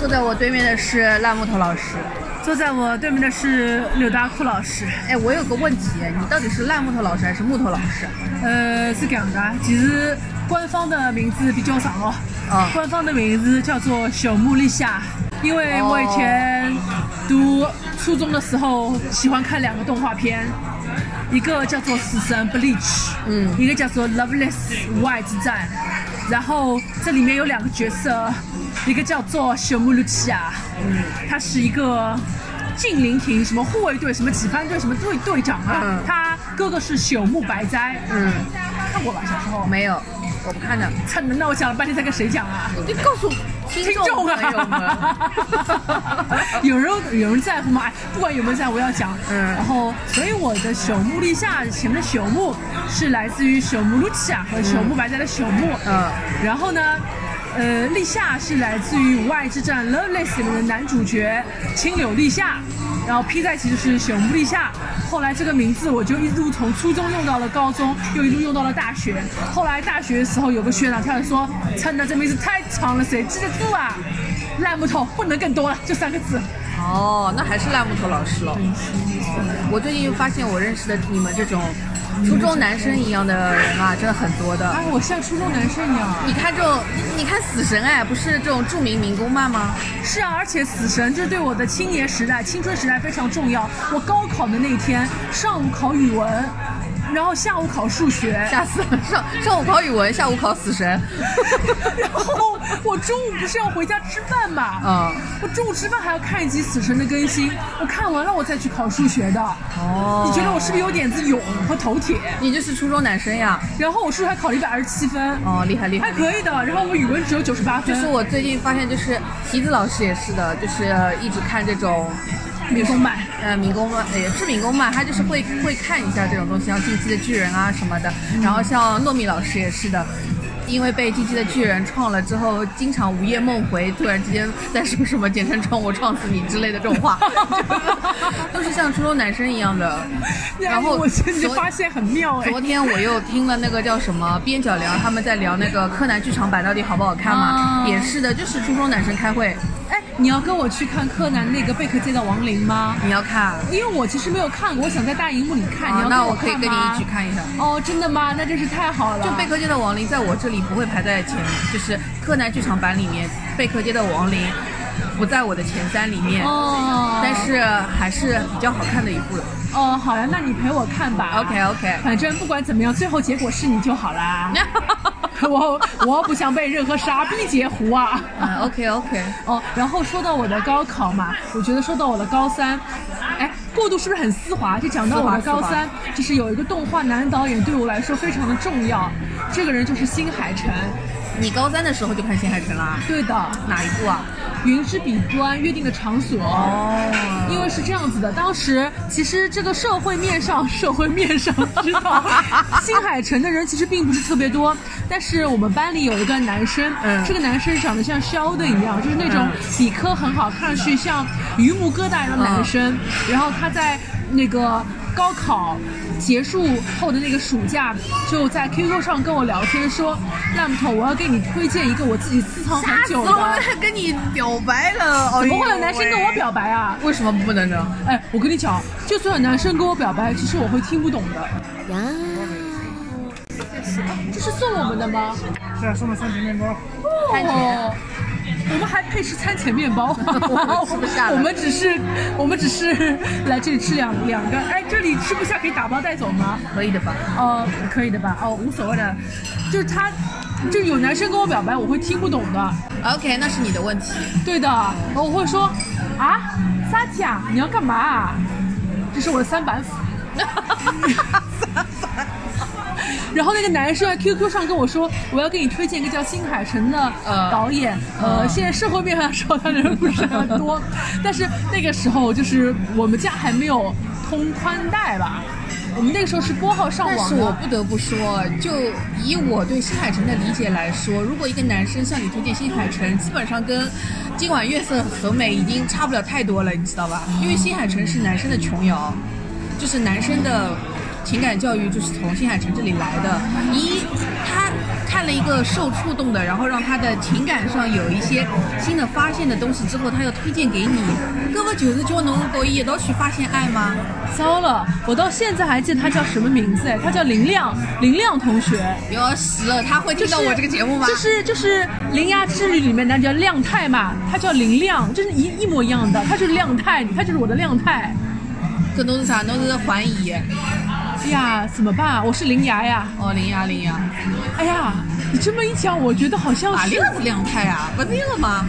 坐在我对面的是烂木头老师。坐在我对面的是柳大库老师。哎，我有个问题，你到底是烂木头老师还是木头老师？呃，是这样的，其实官方的名字比较长哦。啊官方的名字叫做小木立夏，因为我以前读初中的时候喜欢看两个动画片，一个叫做《死神 Bleach》，嗯一个叫做《Loveless 无爱之战》，然后这里面有两个角色，一个叫做朽木露琪亚，嗯，他是一个。近邻亭什么护卫队什么几番队什么队队长啊，嗯他哥哥是朽木白哉，嗯，看过吧小时候？没有，我不看的。操，那我讲了半天在跟谁讲啊？你告诉听众听众朋友们，啊，有人有人在乎吗？哎，不管有没有在乎，我要讲。嗯然后，所以我的朽木立夏前面的朽木是来自于朽木露琪亚和朽木白哉的朽木。嗯然后呢？呃，立夏是来自于《无爱之战》Loveless 里面的男主角青柳立夏，然后披在一起就是朽木立夏。后来这个名字我就一路从初中用到了高中，又一路用到了大学。后来大学的时候有个学长跳来说：“真的这名字太长了，谁记得住啊？”烂木头不能更多了，就三个字。哦，那还是烂木头老师了。我最近又发现我认识的你们这种初中男生一样的人啊，真的很多的。啊，我像初中男生一样。你看这种，你看死神哎，不是这种著名民工漫吗？是啊，而且死神这对我的青年时代、青春时代非常重要。我高考的那天，上午考语文，然后下午考数学，吓死了！上上午考语文，下午考死神。然后 我中午不是要回家吃饭嘛？嗯，我中午吃饭还要看一集死神的更新，我看完了我再去考数学的。哦你觉得我是不是有点子勇和头铁？你就是初中男生呀？然后我数学还考了一百二十七分，哦，厉害厉害还。可以的。然后我语文只有九十八分。就是我最近发现，就是提子老师也是的，就是一直看这种民工漫，呃民工漫，也是民工漫，他就是会会看一下这种东西，像《进击的巨人》啊什么的。然后像糯米老师也是的。因为被《进击的巨人》创了之后，经常午夜梦回，突然之间在说什么“简称创我创死你”之类的这种话，都是像初中男生一样的。然后我真的昨发现很妙哎。昨天我又听了那个叫什么边角聊，他们在聊那个柯南剧场版到底好不好看嘛？啊也是的，就是初中男生开会，哎，你要跟我去看柯南那个贝壳街的亡灵吗？你要看，因为我其实没有看过，我想在大荧幕里看。你那我可以跟你一起。看一下。哦，真的吗？那真是太好了。就贝壳街的亡灵在我这里不会排在前，就是柯南剧场版里面贝壳街的亡灵不在我的前三里面，哦，但是还是比较好看的一部。哦，好呀，那你陪我看吧。OK OK，反正不管怎么样，最后结果是你就好啦。我我不想被任何傻逼截胡啊。嗯 OK OK，哦，然后说到我的高考嘛，我觉得说到我的高三，哎，过渡是不是很丝滑？就讲到我的高三，就是有一个动画男导演对我来说非常的重要，这个人就是新海诚。你高三的时候就看新海诚啦？对的，哪一部啊？云之彼端约定的场所。哦，因为是这样子的，当时其实这个社会面上，社会面上知道，新海诚的人其实并不是特别多，但是我们班里有一个男生，嗯这个男生长得像肖的一样，就是那种理科很好，看上去像榆木疙瘩一样的男生，然后他在那个高考。结束后的那个暑假，就在 QQ 上跟我聊天说：“烂木头，我要给你推荐一个我自己私藏很久的。”还跟你表白了，怎么会有男生跟我表白啊？为什么不能呢？哎，我跟你讲，就算有男生跟我表白，其实我会听不懂的。呀，这是送我们的吗？是啊，送的三瓶面包。哦，我们还配吃餐前面包，我 吃不下了我们只是我们只是来这里吃两两个。哎，这里吃不下可以打包带走吗？可以的吧？哦，可以的吧？哦，无所谓的，就是他，就有男生跟我表白，我会听不懂的。OK，那是你的问题。对的，我会说啊，萨提亚，你要干嘛啊？这是我的三板斧。然后那个男生在 QQ 上跟我说，我要给你推荐一个叫新海诚的呃导演。呃，嗯现在社会面上说他的人不是很多，但是那个时候就是我们家还没有通宽带吧。我们那个时候是拨号上网但。是我不得不说，就以我对新海诚的理解来说，如果一个男生向你推荐新海诚，基本上跟今晚月色很美已经差不了太多了，你知道吧？因为新海诚是男生的琼瑶，就是男生的情感教育就是从新海诚这里来的。一，他看了一个受触动的，然后让他的情感上有一些新的发现的东西之后，他要推荐给你，搿不就是叫侬和伊一道去发现爱吗？糟了，我到现在还记得他叫什么名字哎，他叫林亮，林亮同学。要死了，他会听到我这个节目吗？就是就是《铃芽之旅》里面那叫亮太嘛，他叫林亮，就是一一模一样的，他就是亮太，他就是我的亮太。搿侬是啥？侬是环怡哎呀，怎么办？我是灵牙呀。哦，灵牙，灵牙，哎呀，你这么一讲，我觉得好像是哪里个是亮太呀？不是一个吗？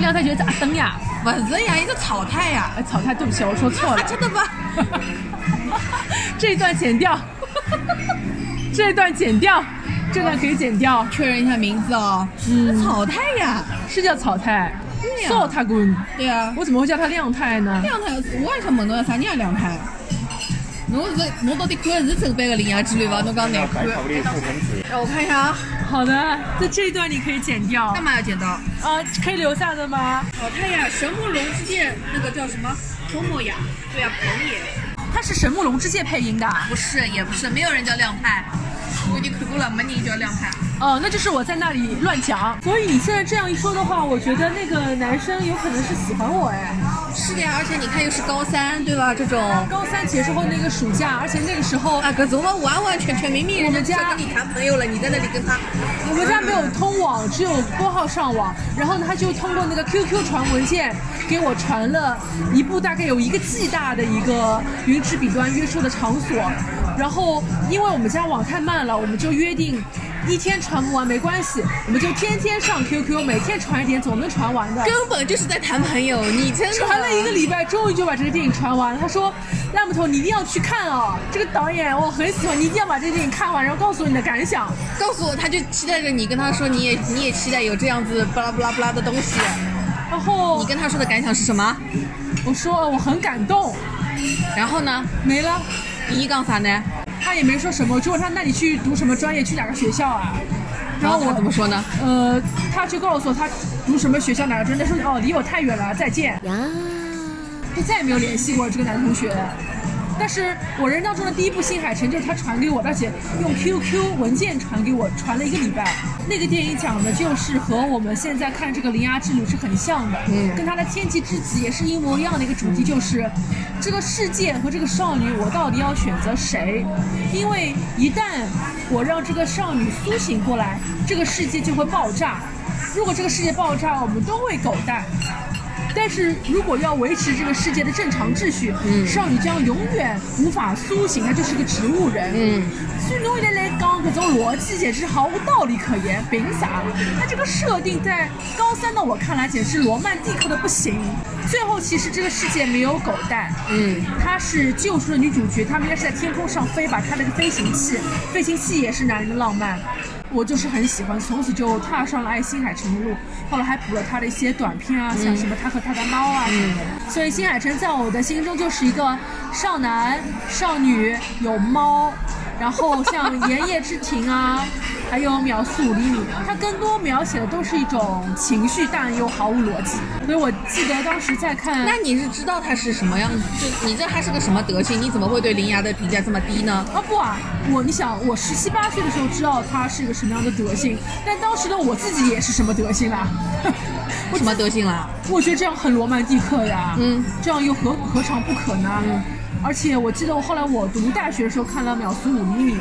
亮太就是阿登呀。不是呀，一个草太呀。哎，草太，对不起，我说错了。真的吧？这一段剪掉，这一段剪掉，这段可以剪掉。确认一下名字哦。嗯草太呀。是叫草太，对呀少太滚。对呀。我怎么会叫他亮太呢？亮太，我也想问侬啥人叫亮太？侬是侬到底看的是正版的《铃芽之旅》伐？侬讲难看。让我看一下啊。好的，这这一段你可以剪掉。干嘛要剪刀？啊，可以留下的吗？草太呀，神木龙之介那个叫什么？周末呀？对呀，彭野。他是神木龙之介配音的。不是，也不是，没有人叫亮派。我已经看过了，没人叫亮派。哦，那就是我在那里乱讲。所以你现在这样一说的话，我觉得那个男生有可能是喜欢我哎。是的呀，而且你看又是高三，对吧？这种高三结束后那个暑假，而且那个时候啊，可是我们完完全全明明我们家跟你谈朋友了，你在那里跟他，我们家没有通网，只有拨号上网。然后呢，他就通过那个 QQ 传文件给我传了一部大概有一个 G 大的一个云池笔端约束的场所。然后因为我们家网太慢了，我们就约定一天传不完没关系，我们就天天上 QQ，每天传一点，总能传完的。根本就是在谈朋友。你真的传了一个礼拜，终于就把这个电影传完了。他说：“烂木头，你一定要去看哦，这个导演我很喜欢，你一定要把这个电影看完，然后告诉我你的感想。告诉我，他就期待着你跟他说，你也你也期待有这样子巴拉巴拉巴拉的东西。”然后你跟他说的感想是什么？我说我很感动，然后呢？没了。你讲啥呢？他也没说什么，我就问他，那你去读什么专业，去哪个学校啊？然后我他怎么说呢？呃，他就告诉我他读什么学校哪个专业，他说哦离我太远了，再见。就再也没有联系过这个男同学。但是我人当中的第一部新海诚就是他传给我，而且用 QQ 文件传给我，传了一个礼拜。那个电影讲的就是和我们现在看这个《铃芽之旅》是很像的，嗯跟他的《天气之子》也是一模一样的一个主题，就是这个世界和这个少女，我到底要选择谁？因为一旦我让这个少女苏醒过来，这个世界就会爆炸。如果这个世界爆炸，我们都会狗蛋。但是如果要维持这个世界的正常秩序，嗯少女将永远无法苏醒，她就是个植物人。嗯，所以侬现在来讲这种逻辑简直毫无道理可言，凭啥？那这个设定在高三的我看来简直罗曼蒂克的不行。最后其实这个世界没有狗蛋，嗯，她是救出了女主角，他们应该是在天空上飞吧，开了个飞行器，飞行器也是男人的浪漫。我就是很喜欢，从此就踏上了爱新海诚的路。后来还补了他的一些短片啊，像什么他和他的猫啊什么的。所以新海诚在我的心中就是一个少男、少女，有猫，然后像《炎夜之庭》啊，还有《秒速五厘米》，它更多描写的都是一种情绪，但又毫无逻辑。所以我记得当时在看，那你是知道他是什么样？就你知道他是个什么德性？你怎么会对铃芽的评价这么低呢？啊不啊，我你想，我十七八岁的时候知道他是一个什么样的德性，但当时的我自己也是什么德性啦？我什么德性啦？我觉得这样很罗曼蒂克呀，嗯，这样又何何尝不可呢？而且我记得我后来我读大学的时候看了《秒速五厘米》，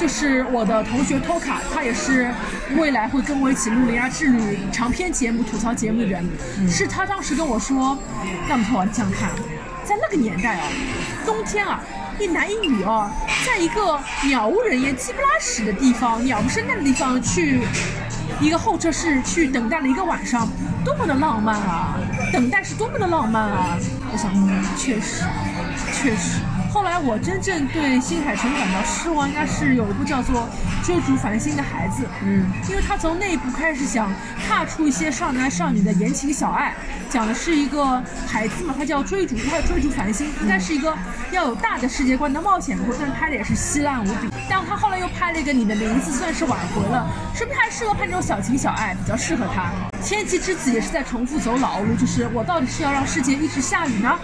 就是我的同学 Toka，他也是未来会跟我一起录《铃芽之旅》长篇节目、吐槽节目的人，是他当时跟我说，那么头你想想看，在那个年代啊，冬天啊。一男一女哦，在一个鸟无人烟、鸡不拉屎的地方、鸟不生蛋的地方去一个候车室去等待了一个晚上，多么的浪漫啊！等待是多么的浪漫啊！我想，嗯，确实，确实，后来我真正对新海诚感到失望，应该是有一部叫做《追逐繁星的孩子》。嗯，因为他从那一部开始想踏出一些少男少女的言情小爱，讲的是一个孩子嘛，他叫追逐，他要追逐繁星，应该是一个要有大的世界观的冒险故事，但拍的也是稀烂无比。但他后来又拍了一个《你的名字》，算是挽回了，说不定还适合拍这种小情小爱，比较适合他。天气之子也是在重复走老路，就是我到底是要让世界一直下雨呢，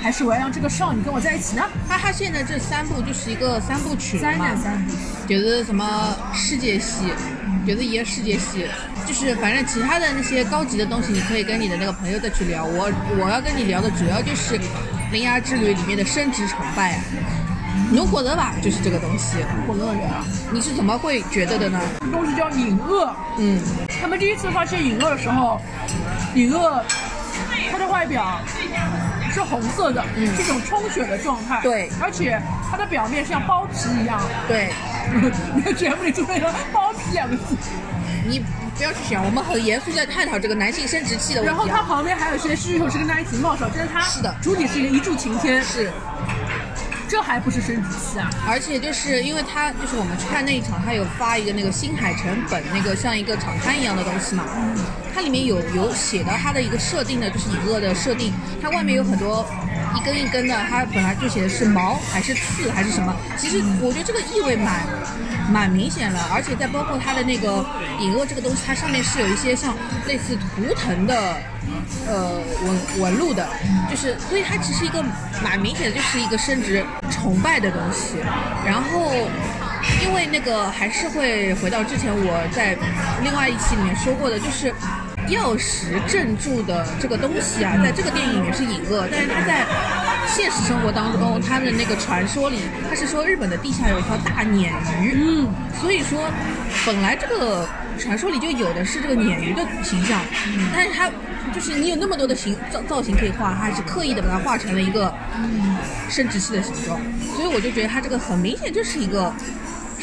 还是我要让这个少女跟我在一起呢？他他现在这三部就是一个三部曲三嘛，难三部。就是什么世界系，就是一个世界系，就是反正其他的那些高级的东西，你可以跟你的那个朋友再去聊。我我要跟你聊的主要就是《铃芽之旅》里面的生殖崇拜啊，侬觉得吧？就是这个东西，我乐园啊，你是怎么会觉得的呢？这东西叫隐恶。嗯，他们第一次发现隐恶的时候，隐恶它的外表是红色的，嗯是一种充血的状态。对而且它的表面像包皮一样。对，你的节目里出现了“包皮”两个字，你不要去想，我们很严肃在探讨这个男性生殖器的问题然后它。旁边还有些是手是跟他一起冒手，但是它是的主体是一个一柱擎天，是，这还不是生殖器啊？而且就是因为他就是我们去看那一场，他有发一个那个新海诚本那个像一个场刊一样的东西嘛，它里面有有写到它的一个设定的，就是以恶的设定，它外面有很多一根一根的，它本来就写的是毛还是刺还是什么，其实我觉得这个意味蛮蛮明显了，而且再包括它的那个隐恶这个东西，它上面是有一些像类似图腾的。呃，纹纹路的，就是，所以它其实一个蛮明显的，就是一个生殖崇拜的东西。然后，因为那个还是会回到之前我在另外一期里面说过的，就是钥匙镇住的这个东西啊，在这个电影里面是隐恶，但是他在现实生活当中，他的那个传说里，他是说日本的地下有一条大鲶鱼，嗯，所以说本来这个传说里就有的是这个鲶鱼的形象，但是他就是你有那么多的形造造型可以画，它还是刻意的把它画成了一个生殖器的形状，所以我就觉得他这个很明显就是一个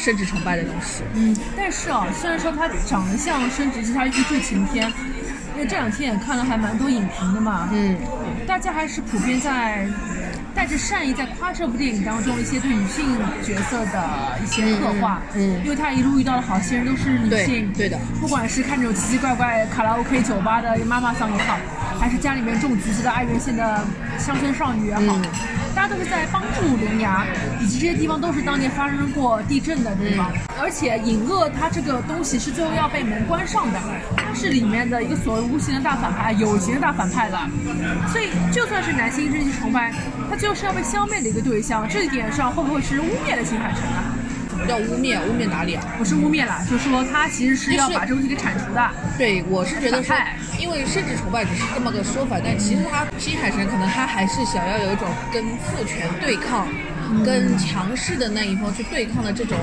生殖崇拜的东西。嗯，但是啊，虽然说它长得像生殖器，它一柱擎天，因为这两天也看了还蛮多影评的嘛，嗯，大家还是普遍在带着善意在夸这部电影当中一些对女性角色的一些刻画，嗯嗯因为他一路遇到的好些人都是女性，对的，不管是看这种奇奇怪怪卡拉 OK 酒吧的妈妈桑也好，还是家里面种橘子的爱媛县的乡村少女也好，嗯大家都是在帮助铃芽，以及这些地方都是当年发生过地震的地方。而且隐恶他这个东西是最后要被门关上的，他是里面的一个所谓无形的大反派，有形的大反派了。所以就算是男性这些崇拜，他最后是要被消灭的一个对象。这一点上会不会是污蔑了新海诚啊？叫污蔑？污蔑哪里啊？不是污蔑啦，就是说他其实是要就是把这个东西给铲除的。对，我是觉得说，因为生殖崇拜只是这么个说法，但其实他新海诚可能他还是想要有一种跟父权对抗、跟强势的那一方去对抗的这种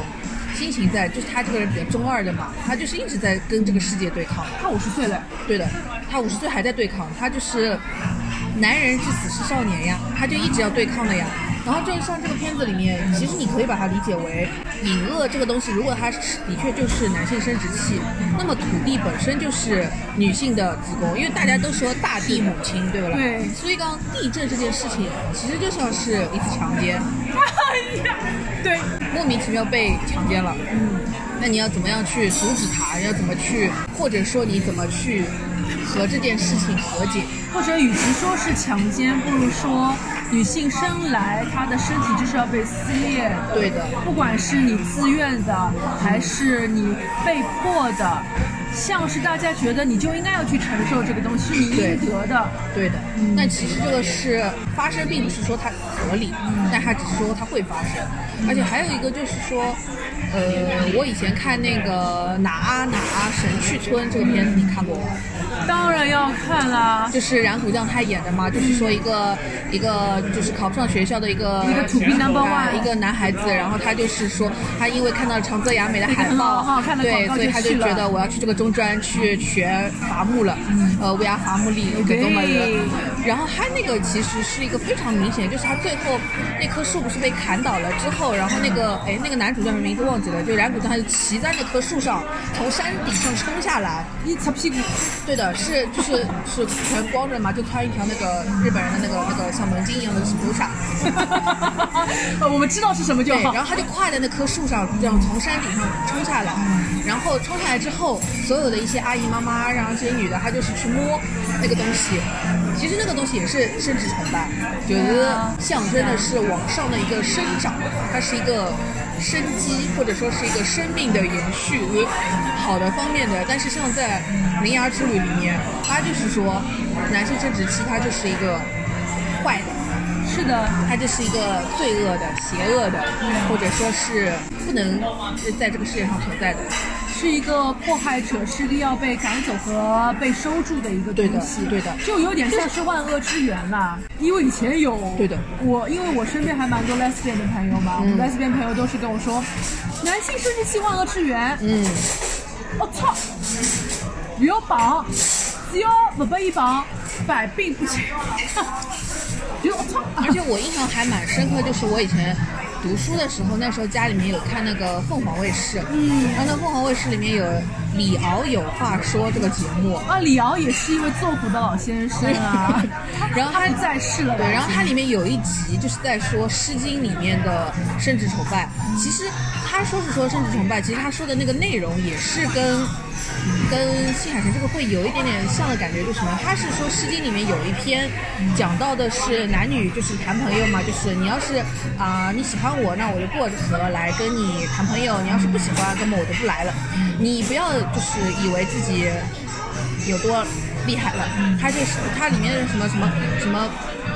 心情在，就是他这个人比较中二的嘛，他就是一直在跟这个世界对抗。他五十岁了，对的，他五十岁还在对抗，他就是男人至死是少年呀，他就一直要对抗的呀。然后就像这个片子里面，其实你可以把它理解为隐恶这个东西，如果它是的确就是男性生殖器，那么土地本身就是女性的子宫，因为大家都说大地母亲，对不啦？对所以刚刚地震这件事情，其实就像是一次强奸，哎呀，对，莫名其妙被强奸了。嗯，那你要怎么样去阻止他？要怎么去，或者说你怎么去和这件事情和解？或者与其说是强奸，不如说女性生来她的身体就是要被撕裂的。对的，不管是你自愿的，还是你被迫的，像是大家觉得你就应该要去承受这个东西，是你应得的。对的。但其实这个是发生，并不是说它合理，但它只是说它会发生。而且还有一个就是说，呃，我以前看那个哪啊哪啊神去村这个片子，你看过吗？当然要看啦，就是染谷将太演的嘛，就是说一个一个就是考不上学校的一个一个一个个男孩子，然后他就是说，他因为看到了长泽雅美的海报对，所以他就觉得我要去这个中专去学伐木了，呃，乌鸦伐木里搿种么子对。然后他那个其实是一个非常明显，就是他最后那棵树不是被砍倒了之后，然后那个哎那个男主叫什么名字忘记了，就男主他是骑在那棵树上，从山顶上冲下来，一擦屁股，对的，是就是是全光着嘛，就穿一条那个日本人的那个那个像门巾一样的布纱。呃 我们知道是什么就。然后他就跨在那棵树上，这样从山顶上冲下来，然后冲下来之后，所有的一些阿姨妈妈，然后这些女的，她就是去摸那个东西。其实那个东西也是生殖崇拜，就是象征的是往上的一个生长，它是一个生机或者说是一个生命的延续，好的方面的。但是像在《铃芽之旅》里面，他就是说男性生殖器它就是一个坏的。是的，它就是一个罪恶的、邪恶的，或者说是不能在这个世界上存在的。是一个迫害者势力要被赶走和被收住的一个东西，对的对的就有点像是万恶之源啦。因为以前有对的我因为我身边还蛮多 lesbian 的朋友嘛，我 lesbian 朋友都是跟我说，男性生殖器万恶之源。嗯，我、操，要绑，只要不被一绑，百病不侵。就我操，而且我印象还蛮深刻，就是我以前读书的时候，那时候家里面有看那个凤凰卫视，嗯，然后那凤凰卫视里面有李敖有话说这个节目，啊，李敖也是一位做古的老先生啊，然后他在世了，对，然后他里面有一集就是在说《诗经》里面的生殖崇拜。其实他说是说生殖崇拜，其实他说的那个内容也是跟跟新海诚这个会有一点点像的感觉，就是什么？他是说《诗经》里面有一篇讲到的是男女就是谈朋友嘛，就是你要是啊、你喜欢我，那我就过河来跟你谈朋友；你要是不喜欢，那么我就不来了。你不要就是以为自己有多厉害了，他就是他里面的什么什么什么。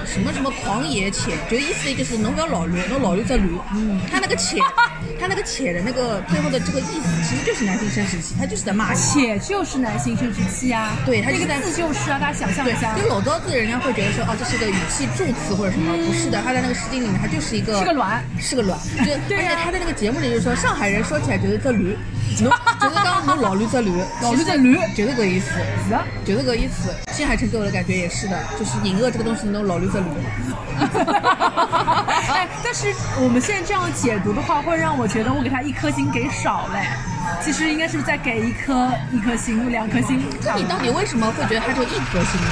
什么什么狂野且，就意思就是侬不要老驴，侬老驴则驴。嗯，他那个且，他那个且的那个最后的这个意思，其实就是男性生殖器，他就是在骂你。且就是男性生殖器啊，那个对他就是在字就是啊，大家想象一下，就老多字人家会觉得说，哦，这是个语气助词或者什么，不是的，他在那个诗经里面，他就是一个是个卵，是个卵，就对啊而且他在那个节目里就说，上海人说起来觉得这驴，侬就是讲侬老驴只驴，老驴只驴就是个意思。是啊。就是个意思。新海诚给我的感觉也是的，就是隐恶这个东西，侬老驴只驴。哎，但是我们现在这样解读的话，会让我觉得我给他一颗星给少嘞。其实应该是再给一颗一颗星，两颗星。那你到底为什么会觉得他就一颗星呢？